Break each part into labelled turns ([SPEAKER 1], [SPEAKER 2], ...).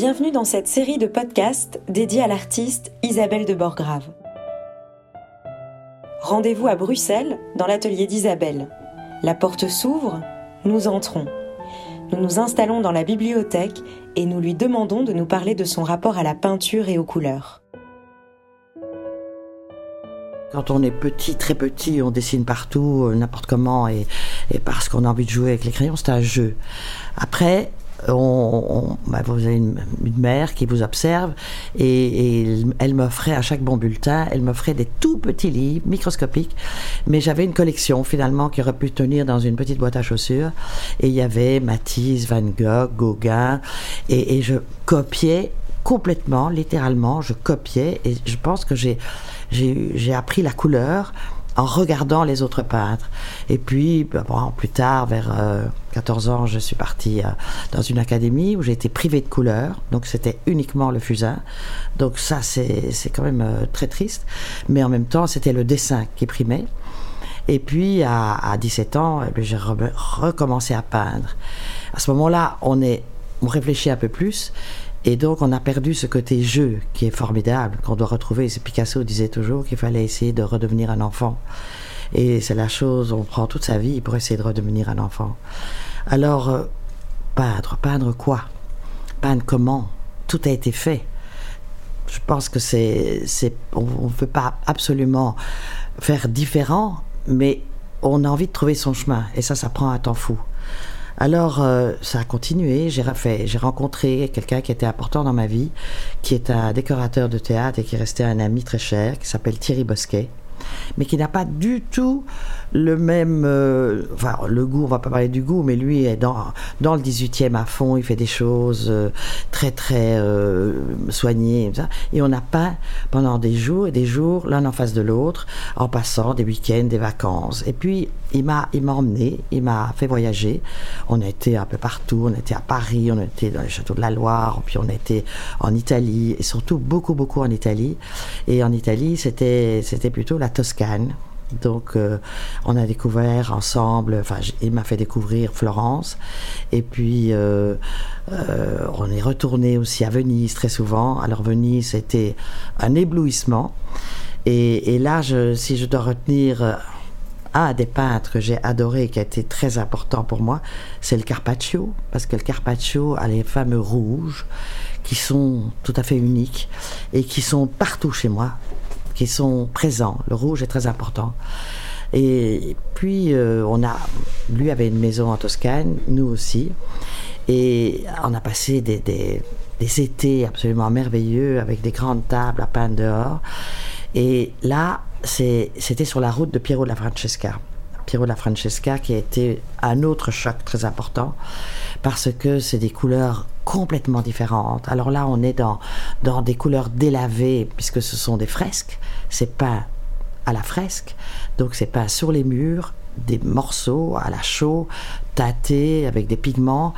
[SPEAKER 1] Bienvenue dans cette série de podcasts dédiée à l'artiste Isabelle de Borgrave. Rendez-vous à Bruxelles, dans l'atelier d'Isabelle. La porte s'ouvre, nous entrons. Nous nous installons dans la bibliothèque et nous lui demandons de nous parler de son rapport à la peinture et aux couleurs.
[SPEAKER 2] Quand on est petit, très petit, on dessine partout, euh, n'importe comment, et, et parce qu'on a envie de jouer avec les crayons, c'est un jeu. Après, on, bah, vous avez une, mère qui vous observe et, elle m'offrait à chaque bon bulletin, elle m'offrait des tout petits livres microscopiques, mais j'avais une collection finalement qui aurait pu tenir dans une petite boîte à chaussures et il y avait Matisse, Van Gogh, Gauguin et, et je copiais complètement, littéralement, je copiais et je pense que j'ai j'ai appris la couleur en regardant les autres peintres. Et puis, bah, plus tard, vers 14 euh, ans, je suis partie euh, dans une académie où j'ai été privée de couleur. Donc, c'était uniquement le fusain. Donc, ça, c'est quand même euh, très triste. Mais en même temps, c'était le dessin qui primait. Et puis, à, à 17 ans, eh j'ai recommencé à peindre. À ce moment-là, on, est, on réfléchit un peu plus. Et donc, on a perdu ce côté jeu qui est formidable, qu'on doit retrouver. Picasso disait toujours qu'il fallait essayer de redevenir un enfant. Et c'est la chose, on prend toute sa vie pour essayer de redevenir un enfant. Alors, euh, peindre, peindre quoi? Peindre comment? Tout a été fait. Je pense que c'est, on ne veut pas absolument faire différent, mais on a envie de trouver son chemin. Et ça, ça prend un temps fou. Alors, euh, ça a continué. J'ai j'ai rencontré quelqu'un qui était important dans ma vie, qui est un décorateur de théâtre et qui est resté un ami très cher, qui s'appelle Thierry Bosquet mais qui n'a pas du tout le même. Euh, enfin, le goût, on va pas parler du goût, mais lui est dans, le 18e à fond, il fait des choses euh, très, très euh, soignées. Et, on n'a pas pendant des jours et des jours, l'un en face de l'autre, en passant des week-ends, des vacances. Et puis, il m'a, emmené, il m'a fait voyager. On a été un peu partout, on a été à Paris, on a été dans les châteaux de la Loire, puis on a été en Italie, et surtout beaucoup, beaucoup en Italie. Et en Italie, c'était plutôt la Toscane. Donc, euh, on a découvert ensemble, enfin, il m'a fait découvrir Florence. Et puis, euh, euh, on est retourné aussi à Venise très souvent. Alors, Venise, c'était un éblouissement. Et, là, si je dois retenir un des peintres que j'ai adoré, qui a été très important pour moi, c'est le Carpaccio. Parce que le Carpaccio a les fameux rouges qui sont tout à fait uniques et qui sont partout chez moi qui sont présents. Le rouge est très important. Et puis, euh, on a, lui avait une maison en Toscane, nous aussi. Et on a passé des, des, étés absolument merveilleux avec des grandes tables à peindre dehors. Et là, c'était sur la route de Piero la Francesca. Piero la Francesca qui a été un autre choc très important parce que c'est des couleurs complètement différentes. Alors là, on est dans, des couleurs délavées, puisque ce sont des fresques. C'est pas à la fresque, donc c'est pas sur les murs, des morceaux à la chaux, tâtés avec des pigments.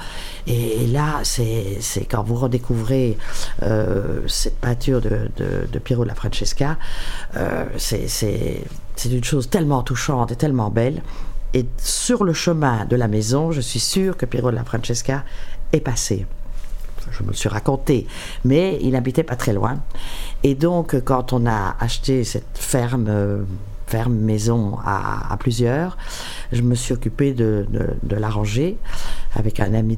[SPEAKER 2] Et, là, c'est quand vous redécouvrez euh, cette peinture de, de, Piero de la Francesca, euh, c'est une chose tellement touchante et tellement belle. Et sur le chemin de la maison, je suis sûre que Piero de la Francesca est passé je me le suis raconté, mais il habitait pas très loin. Et donc, quand on a acheté cette ferme, ferme maison à, plusieurs, je me suis occupé de, de, l'arranger avec un ami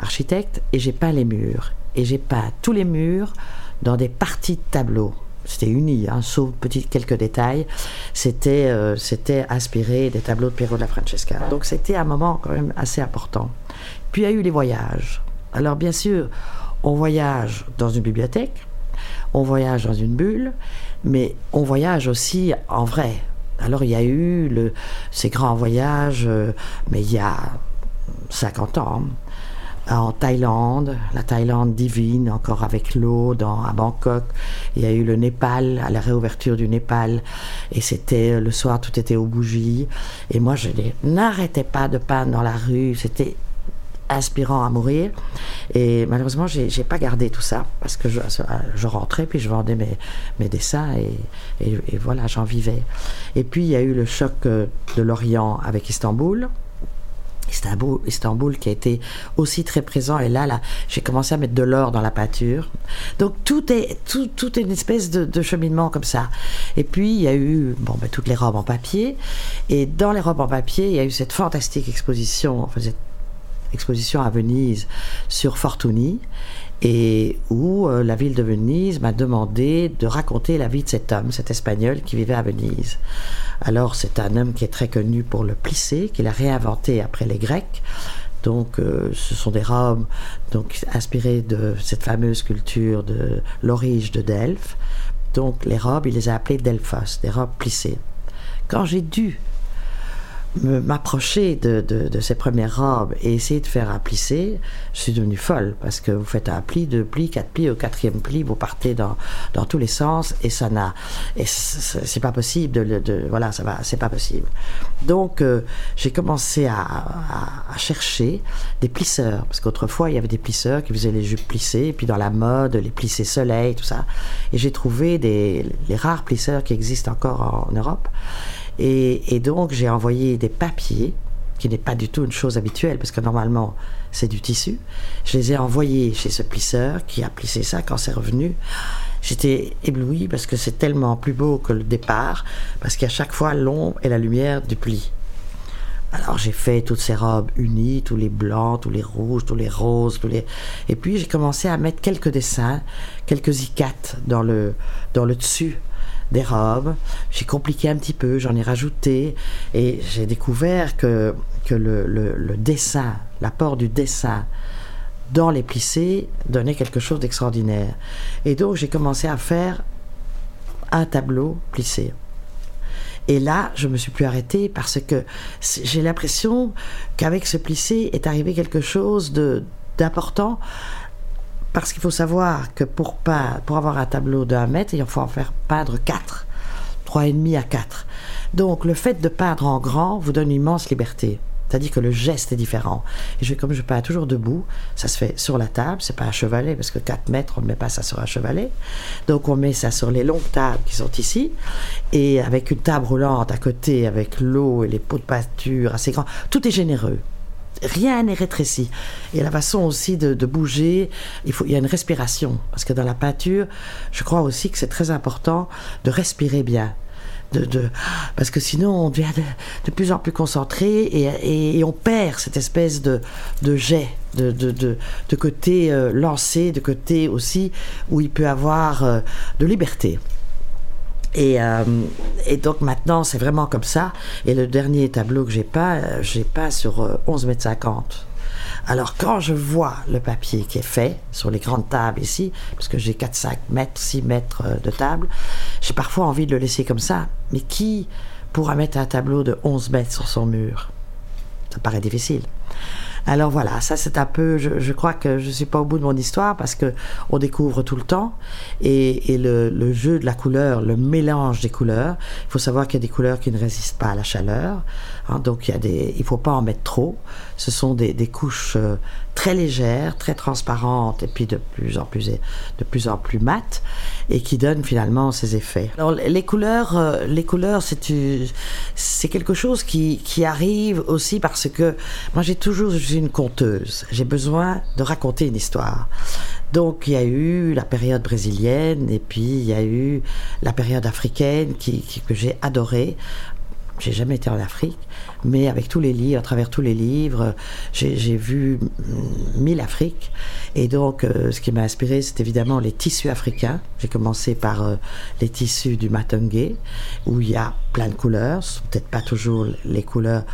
[SPEAKER 2] architecte, et j'ai peint les murs. Et j'ai peint tous les murs dans des parties de tableaux c'était uni, hein, sauf quelques détails. C'était euh, c'était inspiré des tableaux de Piero de la Francesca. Donc c'était un moment quand même assez important. Puis il y a eu les voyages. Alors bien sûr, on voyage dans une bibliothèque, on voyage dans une bulle, mais on voyage aussi en vrai. Alors il y a eu ces grands voyages, euh, mais il y a 50 ans, en Thaïlande, la Thaïlande divine, encore avec l'eau, à Bangkok. Il y a eu le Népal, à la réouverture du Népal, et c'était le soir, tout était aux bougies. Et moi, je n'arrêtais pas de peindre dans la rue. C'était inspirant à mourir. Et malheureusement, j'ai, j'ai pas gardé tout ça parce que je, rentrais puis je vendais mes, mes dessins et, et, voilà, j'en vivais. Et puis il y a eu le choc euh, de l'Orient avec Istanbul. Istanbul, Istanbul qui a été aussi très présent et là, là j'ai commencé à mettre de l'or dans la peinture donc tout est tout, tout une espèce de, cheminement comme ça et puis il y a eu bon ben, toutes les robes en papier et dans les robes en papier il y a eu cette fantastique exposition enfin cette exposition à Venise sur Fortuny et où euh, la ville de Venise m'a demandé de raconter la vie de cet homme, cet espagnol qui vivait à Venise. Alors c'est un homme qui est très connu pour le plissé, qu'il a réinventé après les Grecs. Donc euh, ce sont des robes donc inspirées de cette fameuse culture de l'orige de Delphes. Donc les robes, il les a appelées Delphos, des robes plissées. Quand j'ai dû m'approcher de, de, ces premières robes et essayer de faire un plissé, je suis devenue folle parce que vous faites un pli, deux plis, quatre plis, au quatrième pli, vous partez dans, dans tous les sens et ça n'a, et c'est pas possible de, de, voilà, ça va, c'est pas possible. Donc euh, j'ai commencé à, à, chercher des plisseurs parce qu'autrefois il y avait des plisseurs qui faisaient les jupes plissées et puis dans la mode les plissés soleil tout ça. Et j'ai trouvé des les rares plisseurs qui existent encore en Europe et, donc j'ai envoyé des papiers, qui n'est pas du tout une chose habituelle, parce que normalement c'est du tissu. Je les ai envoyés chez ce plisseur qui a plissé ça quand c'est revenu. J'étais ébloui parce que c'est tellement plus beau que le départ, parce a chaque fois l'ombre et la lumière du pli. Alors j'ai fait toutes ces robes unies, tous les blancs, tous les rouges, tous les roses, tous les... et puis j'ai commencé à mettre quelques dessins, quelques icates dans le, dans le dessus des robes. J'ai compliqué un petit peu, j'en ai rajouté et j'ai découvert que, que le, le, dessin, l'apport du dessin dans les plissés donnait quelque chose d'extraordinaire. Et donc j'ai commencé à faire un tableau plissé. Et là, je me suis plus arrêtée parce que j'ai l'impression qu'avec ce plissé est arrivé quelque chose de d'important parce qu'il faut savoir que pour, pour avoir un tableau d'un mètre, il faut en faire peindre quatre, trois et demi à quatre. Donc le fait de peindre en grand vous donne une immense liberté. C'est-à-dire que le geste est différent. Et je, comme je peins toujours debout, ça se fait sur la table, c'est pas un chevalet, parce que 4 mètres, on ne met pas ça sur un chevalet. Donc on met ça sur les longues tables qui sont ici, et avec une table roulante à côté, avec l'eau et les pots de peinture assez grands. Tout est généreux rien n'est rétréci. Et la façon aussi de, bouger, il, faut, il y a une respiration. Parce que dans la peinture, je crois aussi que c'est très important de respirer bien. De, parce que sinon on devient de, plus en plus concentré et, on perd cette espèce de, jet, de, de, côté euh, lancé, de côté aussi où il peut avoir euh, de liberté. Euh, et, donc maintenant, c'est vraiment comme ça. Et le dernier tableau que j'ai pas, euh, j'ai pas sur 11 euh, mètres 50. Alors quand je vois le papier qui est fait sur les grandes tables ici, parce que j'ai 4, 5 mètres, 6 mètres de table, j'ai parfois envie de le laisser comme ça. Mais qui pourra mettre un tableau de 11 mètres sur son mur? Ça paraît difficile. Alors voilà, ça c'est un peu, je, crois que je ne suis pas au bout de mon histoire parce que on découvre tout le temps et, le, jeu de la couleur, le mélange des couleurs. Il faut savoir qu'il y a des couleurs qui ne résistent pas à la chaleur, hein, donc il y faut pas en mettre trop. Ce sont des, couches euh, très légères, très transparentes et puis de plus en plus de plus en plus mates et qui donnent finalement ces effets. Les couleurs, euh, les couleurs, c'est quelque chose qui, arrive aussi parce que moi j'ai toujours une conteuse. J'ai besoin de raconter une histoire. Donc il y a eu la période brésilienne et puis il y a eu la période africaine qui, que j'ai adorée. J'ai jamais été en Afrique, mais avec tous les livres, à travers tous les livres, j'ai vu mille Afriques. Et donc, euh, ce qui m'a inspiré, c'est évidemment les tissus africains. J'ai commencé par euh, les tissus du Matongue, où il y a plein de couleurs, peut-être pas toujours les couleurs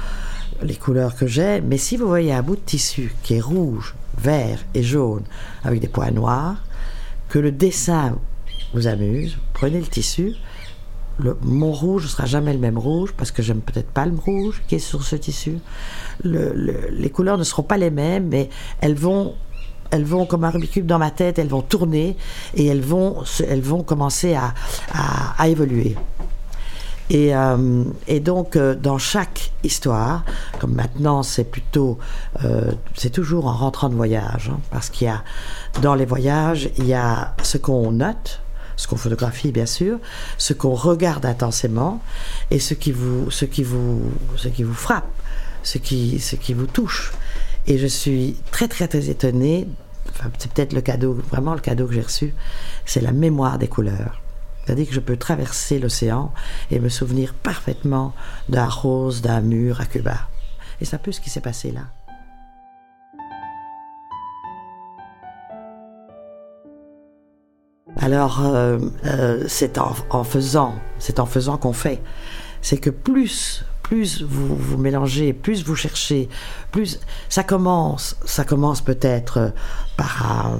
[SPEAKER 2] les couleurs que j'ai, mais si vous voyez un bout de tissu qui est rouge, vert et jaune avec des points noirs, que le dessin vous amuse, prenez le tissu. Le, mon rouge ne sera jamais le même rouge parce que j'aime peut-être pas le rouge qui est sur ce tissu. les couleurs ne seront pas les mêmes, mais elles vont elles vont comme un Rubik's dans ma tête, elles vont tourner et elles vont, elles vont commencer à, à évoluer. Et, euh, et, donc, euh, dans chaque histoire, comme maintenant c'est plutôt, euh, c'est toujours en rentrant de voyage, hein, parce qu'il y a, dans les voyages, il y a ce qu'on note, ce qu'on photographie bien sûr, ce qu'on regarde intensément, et ce qui vous, ce qui vous, ce qui vous frappe ce qui, ce qui vous touche. Et je suis très très très étonnée, c'est peut-être le cadeau, vraiment le cadeau que j'ai reçu, c'est la mémoire des couleurs. C'est-à-dire que je peux traverser l'océan et me souvenir parfaitement d'un rose, d'un mur à Cuba. Et c'est un peu ce qui s'est passé là. Alors, euh, euh, c'est en, faisant, c'est en faisant qu'on fait. C'est que plus, plus vous vous mélangez, plus vous cherchez, plus ça commence, ça commence peut-être par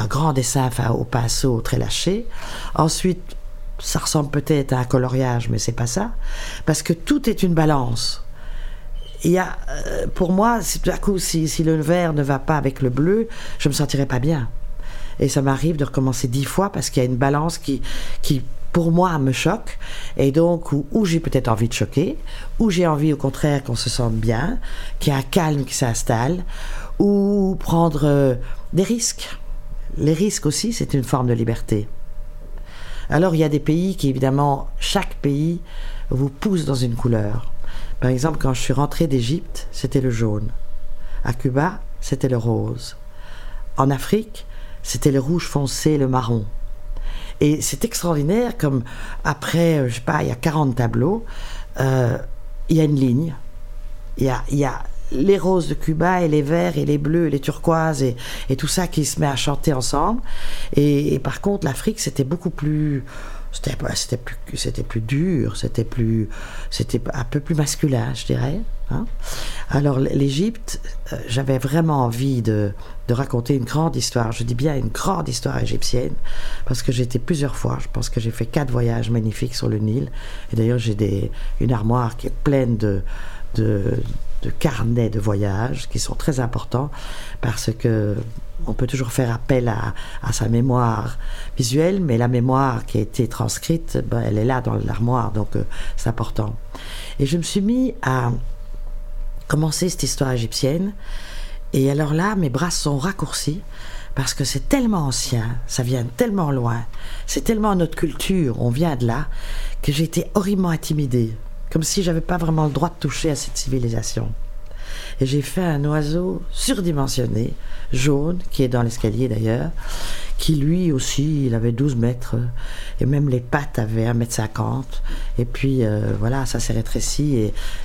[SPEAKER 2] un, grand dessin au pinceau très lâché. Ensuite, ça ressemble peut-être à un coloriage, mais c'est pas ça, parce que tout est une balance. Il y a, euh, pour moi, tout à coup, si, si le vert ne va pas avec le bleu, je me sentirais pas bien. Et ça m'arrive de recommencer dix fois parce qu'il y a une balance qui, qui pour moi, me choque. Et donc, où, j'ai peut-être envie de choquer, où j'ai envie au contraire qu'on se sente bien, qu'il y a un calme qui s'installe, ou prendre euh, des risques. Les risques aussi, c'est une forme de liberté. Alors, il y a des pays qui, évidemment, chaque pays vous pousse dans une couleur. Par exemple, quand je suis rentrée d'Égypte, c'était le jaune. À Cuba, c'était le rose. En Afrique, c'était le rouge foncé, le marron. Et c'est extraordinaire comme après, je sais pas, il y a 40 tableaux, euh, il y a une ligne. Il y a, il y a les roses de Cuba et les verts et les bleus et les turquoises et, tout ça qui se met à chanter ensemble. Et par contre, l'Afrique, c'était beaucoup plus c'était c'était plus c'était plus dur c'était plus c'était un peu plus masculin je dirais hein. alors l'Égypte euh, j'avais vraiment envie de, de raconter une grande histoire je dis bien une grande histoire égyptienne parce que été plusieurs fois je pense que j'ai fait quatre voyages magnifiques sur le Nil et d'ailleurs j'ai des une armoire qui est pleine de, de carnets de voyage qui sont très importants parce que on peut toujours faire appel à, sa mémoire visuelle, mais la mémoire qui a été transcrite, ben, elle est là dans l'armoire, donc euh, c'est important. Et je me suis mis à commencer cette histoire égyptienne, et alors là, mes bras sont raccourcis, parce que c'est tellement ancien, ça vient tellement loin, c'est tellement notre culture, on vient de là, que j'ai été horriblement intimidée, comme si j'avais pas vraiment le droit de toucher à cette civilisation. Et j'ai fait un oiseau surdimensionné, jaune, qui est dans l'escalier d'ailleurs, qui lui aussi, il avait 12 mètres, et même les pattes avaient 1 mètre 50. Et puis euh, voilà, ça s'est rétréci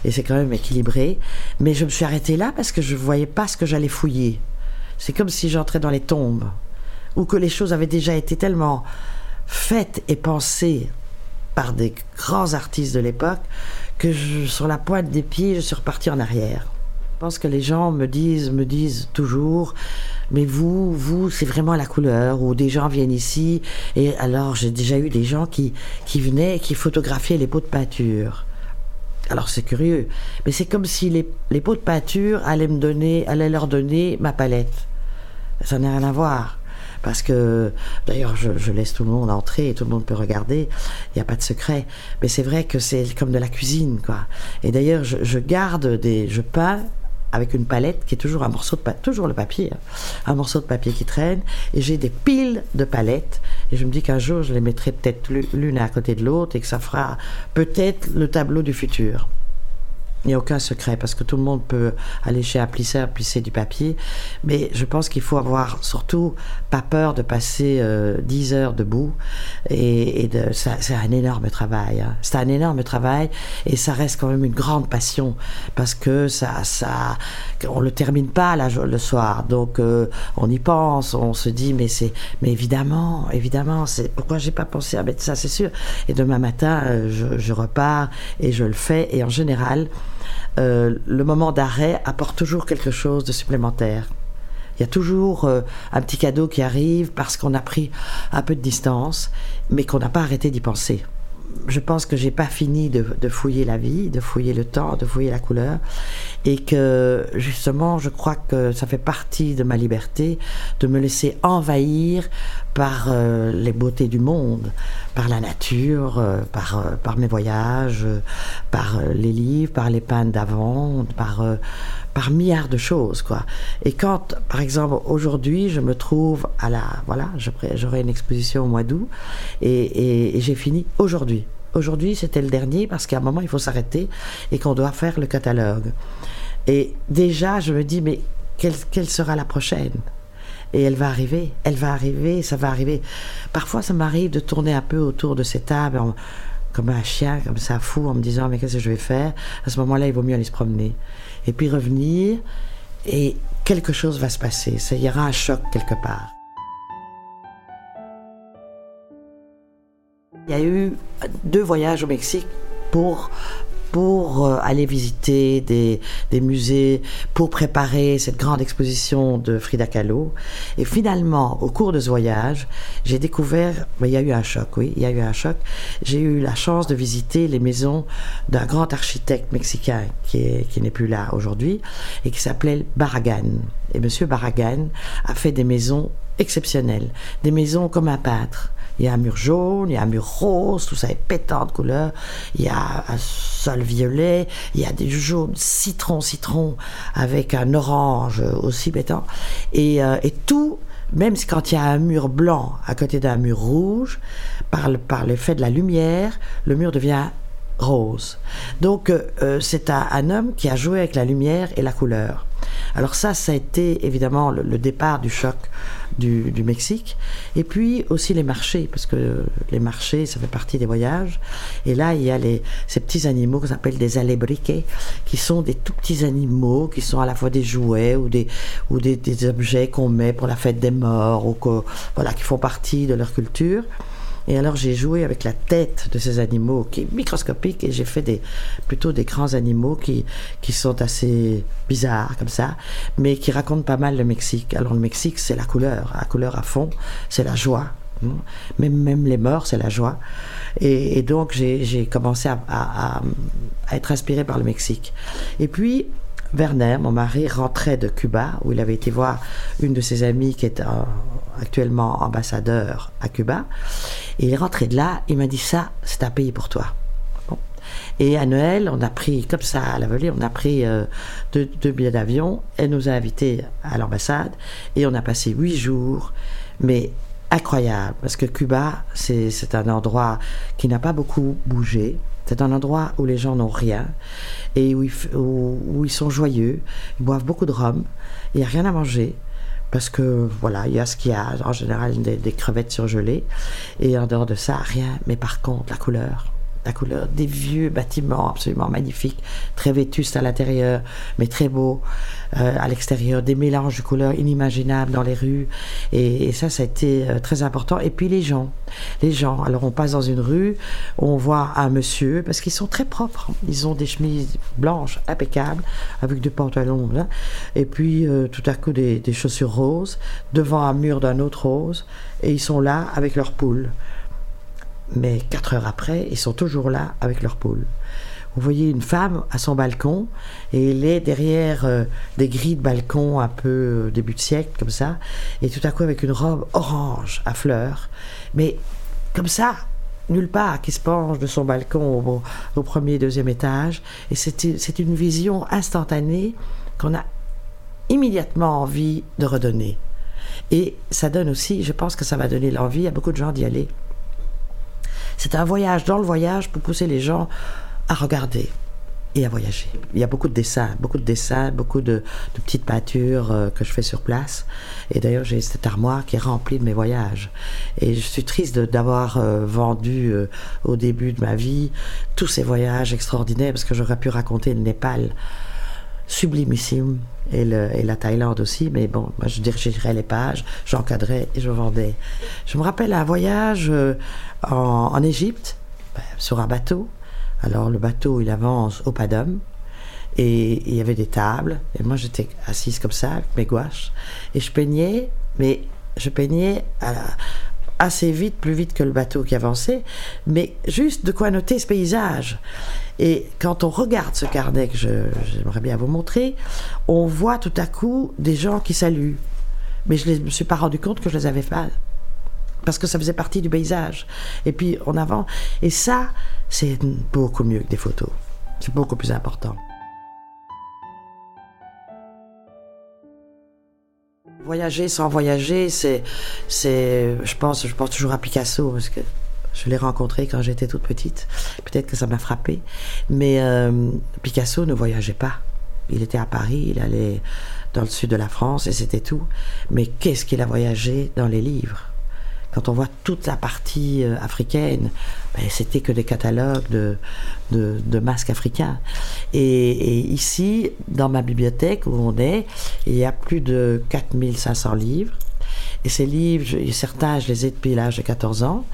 [SPEAKER 2] et, c'est quand même équilibré. Mais je me suis arrêtée là parce que je ne voyais pas ce que j'allais fouiller. C'est comme si j'entrais dans les tombes, ou que les choses avaient déjà été tellement faites et pensées par des grands artistes de l'époque que sur la pointe des pieds, je suis reparti en arrière. Je pense que les gens me disent, me disent toujours, mais vous, vous, c'est vraiment la couleur. Ou des gens viennent ici, et alors j'ai déjà eu des gens qui, qui venaient, qui photographiaient les pots de peinture. Alors c'est curieux, mais c'est comme si les, les, pots de peinture allaient me donner, allaient leur donner ma palette. Ça n'a rien à voir. Parce que, d'ailleurs, je, laisse tout le monde entrer et tout le monde peut regarder. Il n'y a pas de secret. Mais c'est vrai que c'est comme de la cuisine, quoi. Et d'ailleurs, je, garde des, je peins avec une palette qui est toujours un morceau de pa toujours le papier, hein, un morceau de papier qui traîne, et j'ai des piles de palettes, et je me dis qu'un jour je les mettrai peut-être l'une à côté de l'autre et que ça fera peut-être le tableau du futur. Il n'y a aucun secret parce que tout le monde peut aller chez un plisseur plisser du papier. Mais je pense qu'il faut avoir surtout pas peur de passer euh, 10 heures debout. Et, c'est un énorme travail. Hein. C'est un énorme travail et ça reste quand même une grande passion parce que ça, ça, on le termine pas là, le soir. Donc euh, on y pense, on se dit mais c'est, mais évidemment, évidemment, c'est pourquoi j'ai pas pensé à mettre ça, c'est sûr. Et demain matin, euh, je repars et je le fais. Et en général, euh, le moment d'arrêt apporte toujours quelque chose de supplémentaire. Il y a toujours euh, un petit cadeau qui arrive parce qu'on a pris un peu de distance, mais qu'on n'a pas arrêté d'y penser. Je pense que j'ai pas fini de, fouiller la vie, de fouiller le temps, de fouiller la couleur, et que justement, je crois que ça fait partie de ma liberté de me laisser envahir par euh, les beautés du monde, par la nature, euh, par, euh, par mes voyages, par les livres, par les peintres d'avant, par, par milliards de choses, quoi. Et quand, par exemple, aujourd'hui, je me trouve à la, voilà, j'aurai une exposition au mois d'août, et, et, j'ai fini aujourd'hui. Aujourd'hui, c'était le dernier parce qu'à un moment, il faut s'arrêter et qu'on doit faire le catalogue. Et déjà, je me dis, mais quelle, quelle sera la prochaine? Et elle va arriver, elle va arriver, ça va arriver. Parfois, ça m'arrive de tourner un peu autour de cette table, comme un chien, comme ça, fou, en me disant, mais qu'est-ce que je vais faire? À ce moment-là, il vaut mieux aller se promener. Et puis revenir, et quelque chose va se passer. Ça y aura un choc quelque part. Il y a eu deux voyages au Mexique pour pour euh, aller visiter des, musées, pour préparer cette grande exposition de Frida Kahlo. Et finalement, au cours de ce voyage, j'ai découvert, il y a eu un choc, oui, il y a eu un choc. J'ai eu la chance de visiter les maisons d'un grand architecte mexicain qui, est, qui n'est plus là aujourd'hui et qui s'appelait Barragan. Et Monsieur Barragan a fait des maisons exceptionnelles, des maisons comme un peintre il y a un mur jaune, il y a un mur rose, tout ça est pétant de couleurs. Il y a un sol violet, il y a des jaunes citron, citron, avec un orange aussi pétant. Et, euh, et tout, même quand il y a un mur blanc à côté d'un mur rouge, par, par l'effet de la lumière, le mur devient rose. Donc euh, euh, c'est un, homme qui a joué avec la lumière et la couleur. Alors ça, ça a été évidemment le, départ du choc du, Mexique. Et puis aussi les marchés, parce que les marchés, ça fait partie des voyages. Et là, il y a les, ces petits animaux qu'on appelle des alebriquets, qui sont des tout petits animaux, qui sont à la fois des jouets ou des, ou des objets qu'on met pour la fête des morts, ou que, voilà, qui font partie de leur culture. Et alors j'ai joué avec la tête de ces animaux qui est microscopique et j'ai fait des, plutôt des grands animaux qui, qui sont assez bizarres comme ça, mais qui racontent pas mal le Mexique. Alors le Mexique, c'est la couleur, la couleur à fond, c'est la joie. Hein. Même, même les morts, c'est la joie. Et, donc j'ai commencé à, à, à être inspiré par le Mexique. Et puis, Werner, mon mari, rentrait de Cuba, où il avait été voir une de ses amies qui est actuellement ambassadeur à Cuba. Et il est rentré de là, il m'a dit ça, c'est un pays pour toi. Et à Noël, on a pris, comme ça, à la volée, on a pris euh, deux, billets d'avion. Elle nous a invités à l'ambassade et on a passé huit jours, mais incroyable, parce que Cuba, c'est un endroit qui n'a pas beaucoup bougé. C'est un endroit où les gens n'ont rien et où ils, sont joyeux. Ils boivent beaucoup de rhum. Il n'y a rien à manger parce que voilà, il y a ce qu'il y a en général des, des, crevettes surgelées et en dehors de ça, rien. Mais par contre, la couleur, la couleur des vieux bâtiments absolument magnifiques, très vétustes à l'intérieur, mais très beaux euh, à l'extérieur, des mélanges de couleurs inimaginables dans les rues. Et, ça, ça a été euh, très important. Et puis les gens, les gens. Alors on passe dans une rue, on voit un monsieur, parce qu'ils sont très propres. Ils ont des chemises blanches impeccables, avec des pantalons, là, et puis euh, tout à coup des, des chaussures roses, devant un mur d'un autre rose, et ils sont là avec leurs poules. Mais quatre heures après, ils sont toujours là avec leur poule. Vous voyez une femme à son balcon et elle est derrière euh, des grilles de balcon un peu euh, début de siècle comme ça. Et tout à coup avec une robe orange à fleurs. Mais comme ça nulle part qui se penche de son balcon au, premier deuxième étage. Et c'est une vision instantanée qu'on a immédiatement envie de redonner. Et ça donne aussi je pense que ça va donner l'envie à beaucoup de gens d'y aller c'est un voyage dans le voyage pour pousser les gens à regarder et à voyager. Il y a beaucoup de dessins, beaucoup de dessins, beaucoup de, petites peintures euh, que je fais sur place. Et d'ailleurs, j'ai cette armoire qui est remplie de mes voyages. Et je suis triste d'avoir euh, vendu euh, au début de ma vie tous ces voyages extraordinaires parce que j'aurais pu raconter le Népal sublimissime et, la Thaïlande aussi, mais bon, moi je dirigerais les pages, j'encadrais et je vendais. Je me rappelle un voyage en, Égypte, ben, sur un bateau. Alors le bateau, il avance au Padum. Et il y avait des tables. Et moi, j'étais assise comme ça, avec mes gouaches. Et je peignais, mais je peignais assez vite, plus vite que le bateau qui avançait. Mais juste de quoi noter ce paysage. Et quand on regarde ce carnet que j'aimerais bien vous montrer, on voit tout à coup des gens qui saluent. Mais je ne me suis pas rendu compte que je les avais pas parce que ça faisait partie du paysage. Et puis en avant. Et ça, c'est beaucoup mieux que des photos. C'est beaucoup plus important. Voyager sans voyager, c'est, c'est, je pense, je pense toujours à Picasso parce que je l'ai rencontré quand j'étais toute petite. Peut-être que ça m'a frappé, mais euh, Picasso ne voyageait pas. Il était à Paris, il allait dans le sud de la France et c'était tout. Mais qu'est-ce qu'il a voyagé dans les livres? Quand on voit toute la partie euh, africaine, ben, c'était que des catalogues de, de, masques africains. Et, ici, dans ma bibliothèque où on est, il y a plus de 4500 livres. Et ces livres, certains, je les ai depuis l'âge de 14 ans.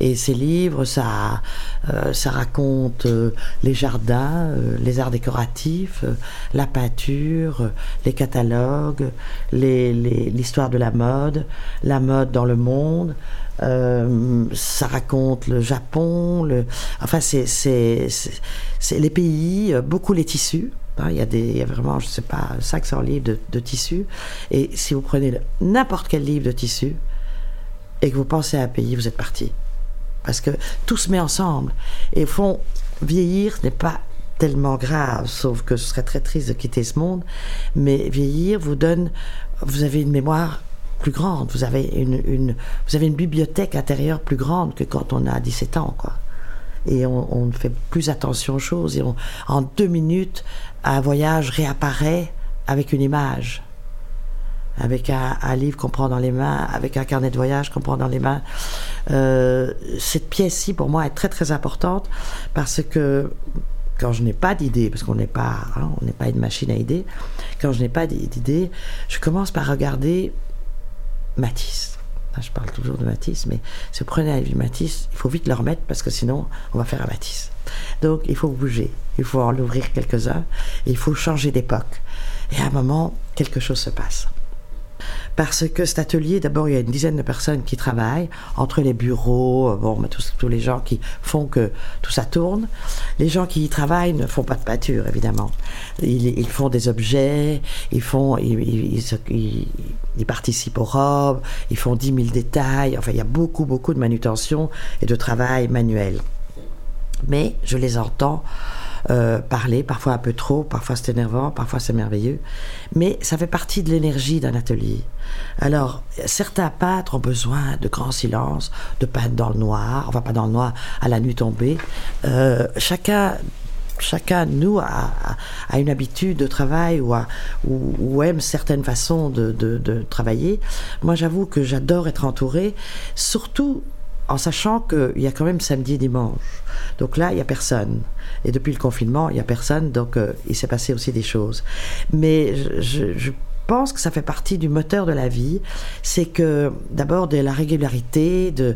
[SPEAKER 2] Et ces livres, ça, euh, ça raconte euh, les jardins, les arts décoratifs, la peinture, les catalogues, l'histoire de la mode, la mode dans le monde, euh, ça raconte le Japon, enfin c'est, les pays, euh, beaucoup les tissus. Il, y a des, il y a vraiment, je sais pas, 500 livres de, de tissus. Et si vous prenez n'importe quel livre de tissu et que vous pensez à un pays, vous êtes parti. Parce que tout se met ensemble. Et au fond, vieillir n'est pas tellement grave, sauf que ce serait très triste de quitter ce monde. Mais vieillir vous donne, vous avez une mémoire plus grande. Vous avez une, une, vous avez une bibliothèque intérieure plus grande que quand on a 17 ans, quoi. Et on, on fait plus attention aux choses. Et en deux minutes, un voyage réapparaît avec une image. Avec un, livre qu'on prend dans les mains, avec un carnet de voyage qu'on prend dans les mains. Euh, cette pièce-ci, pour moi, est très très importante parce que quand je n'ai pas d'idée, parce qu'on n'est pas, hein, n'est pas une machine à idées, quand je n'ai pas d'idée, je commence par regarder Matisse. Je parle toujours de Matisse, mais si vous prenez un livre Matisse, il faut vite le remettre parce que sinon, on va faire un Matisse. Donc, il faut bouger, il faut en ouvrir quelques-uns, il faut changer d'époque. Et à un moment, quelque chose se passe parce que cet atelier, d'abord, il y a une dizaine de personnes qui travaillent, entre les bureaux, euh, bon, tous, les gens qui font que tout ça tourne. Les gens qui y travaillent ne font pas de peinture, évidemment. Ils, font des objets, ils, font, ils, ils, participent aux robes, ils font 10 000 détails. Enfin, il y a beaucoup, beaucoup de manutention et de travail manuel. Mais je les entends euh, parler, parfois un peu trop, parfois c'est énervant, parfois c'est merveilleux. Mais ça fait partie de l'énergie d'un atelier. Alors, certains peintres ont besoin de grand silence, de peindre dans le noir, enfin pas dans le noir, à la nuit tombée. Euh, chacun chacun de nous a, a, une habitude de travail ou, ou, aime certaines façons de, de, de travailler. Moi, j'avoue que j'adore être entouré, surtout en sachant qu'il y a quand même samedi et dimanche. Donc là, il n'y a personne. Et depuis le confinement, il n'y a personne, donc euh, il s'est passé aussi des choses. Mais je, je pense que ça fait partie du moteur de la vie. C'est que d'abord de la régularité, de,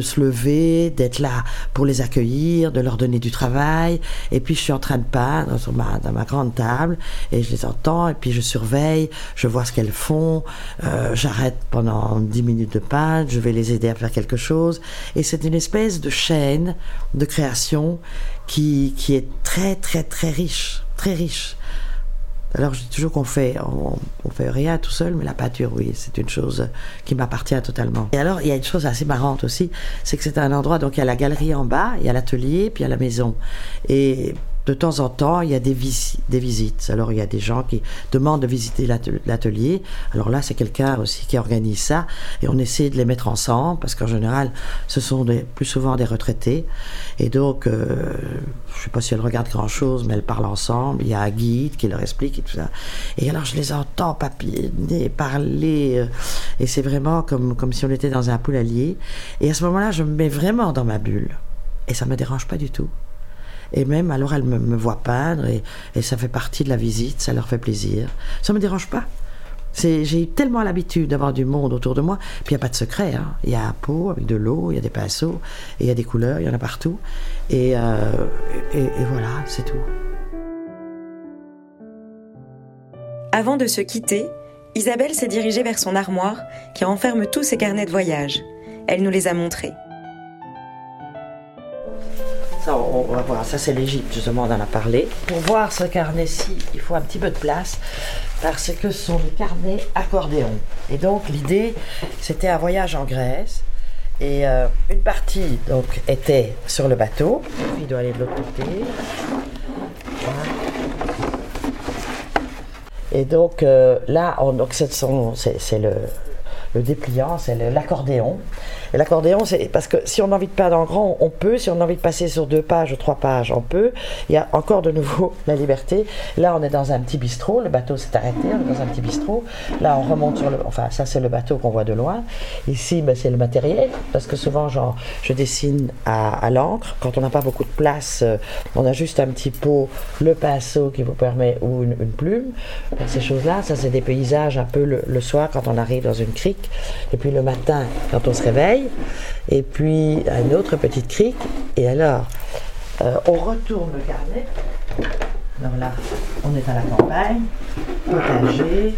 [SPEAKER 2] se lever, d'être là pour les accueillir, de leur donner du travail. Et puis je suis en train de peindre sur ma, dans ma grande table et je les entends et puis je surveille, je vois ce qu'elles font. Euh, J'arrête pendant 10 minutes de peindre, je vais les aider à faire quelque chose. Et c'est une espèce de chaîne de création qui est très très très riche, très riche. Alors je dis toujours qu'on fait, on, fait rien tout seul, mais la peinture, oui, c'est une chose qui m'appartient totalement. Et alors il y a une chose assez marrante aussi, c'est que c'est un endroit, donc il y a la galerie en bas, il y a l'atelier, puis il y a la maison. Et de temps en temps, il y a des, visites. Alors, il y a des gens qui demandent de visiter l'atelier. Alors là, c'est quelqu'un aussi qui organise ça. Et on essaie de les mettre ensemble, parce qu'en général, ce sont plus souvent des retraités. Et donc, euh, je ne sais pas si elles regardent grand-chose, mais elles parlent ensemble. Il y a un guide qui leur explique et tout ça. Et alors, je les entends papillonner, parler. Euh, et c'est vraiment comme, comme si on était dans un poulailler. Et à ce moment-là, je me mets vraiment dans ma bulle. Et ça ne me dérange pas du tout. Et même, alors, elles me, voient peindre et, ça fait partie de la visite, ça leur fait plaisir. Ça ne me dérange pas. J'ai eu tellement l'habitude d'avoir du monde autour de moi. Puis il n'y a pas de secret. Hein. Il y a un pot avec de l'eau, il y a des pinceaux, il y a des couleurs, il y en a partout. Euh, et, et voilà, c'est tout.
[SPEAKER 1] Avant de se quitter, Isabelle s'est dirigée vers son armoire qui renferme tous ses carnets de voyage. Elle nous les a montrés.
[SPEAKER 2] Ça, on, va voir. Ça, c'est l'Égypte, justement, on en a parlé. Pour voir ce carnet-ci, il faut un petit peu de place parce que ce sont des carnets accordéons. Et donc, l'idée, c'était un voyage en Grèce. Et euh, une partie donc était sur le bateau. Il doit aller de l'autre côté. Et donc euh, là, c'est le dépliant, c'est l'accordéon. Et l'accordéon, c'est parce que si on a envie de peindre en grand, on peut. Si on a envie de passer sur deux pages ou trois pages, on peut. Il y a encore de nouveau la liberté. Là, on est dans un petit bistrot. Le bateau s'est arrêté. On est dans un petit bistrot. Là, on remonte sur le. Enfin, ça, c'est le bateau qu'on voit de loin. Ici, ben, c'est le matériel. Parce que souvent, je dessine à, l'encre. Quand on n'a pas beaucoup de place, euh, on a juste un petit pot, le pinceau qui vous permet, ou une, plume. ces choses-là, ça, c'est des paysages un peu le soir quand on arrive dans une crique. Et puis le matin, quand on se réveille, et puis une autre petite crique, et alors euh, on retourne le carnet. Alors là, on est à la campagne, potager.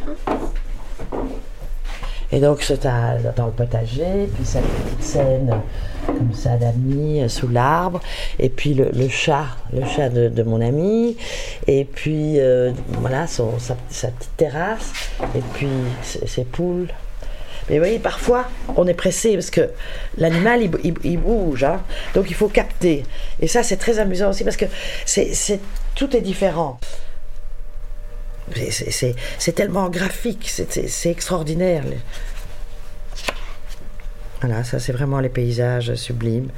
[SPEAKER 2] Et donc, c'est dans le potager, puis cette petite scène comme ça d'amis euh, sous l'arbre, et puis le, chat, le chat de, mon ami, et puis euh, voilà, sa, petite terrasse, et puis ses poules. Mais vous voyez, parfois, on est pressé parce que l'animal, il, bouge. Hein. donc, il faut capter. Et ça, c'est très amusant aussi parce que c'est, tout est différent. C'est, tellement graphique, c'est, extraordinaire. Voilà, ça, c'est vraiment les paysages sublimes.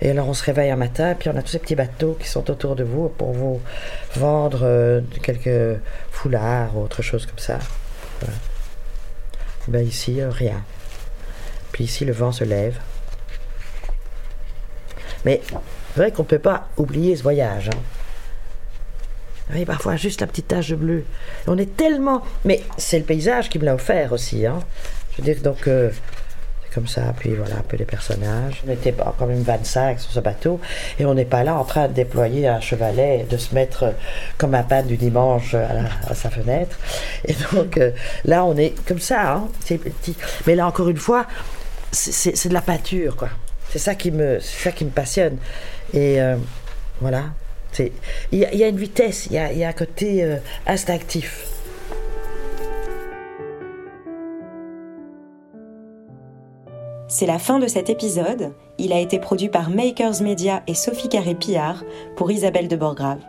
[SPEAKER 2] Et alors on se réveille un matin, puis on a tous ces petits bateaux qui sont autour de vous pour vous vendre euh, quelques foulards ou autre chose comme ça. Voilà. Ben ici, rien. Puis ici, le vent se lève. Mais c'est vrai qu'on ne peut pas oublier ce voyage. Hein. Oui, parfois juste la petite tache de bleu. On est tellement. Mais c'est le paysage qui me l'a offert aussi. Hein. Je veux dire, donc. Euh, ça, puis voilà un peu les personnages. On était quand même 25 sur ce bateau et on n'est pas là en train de déployer un chevalet, de se mettre comme un pain du dimanche à, sa fenêtre. Et donc euh, là, on est comme ça, hein, c'est petit. Mais là, encore une fois, c'est de la peinture, quoi. C'est ça qui me, ça qui me passionne. Et euh, voilà, il y, a une vitesse, il y, y a, un côté euh, instinctif.
[SPEAKER 1] C'est la fin de cet épisode. Il a été produit par Makers Media et Sophie Carré-Pillard pour Isabelle de Borgrave.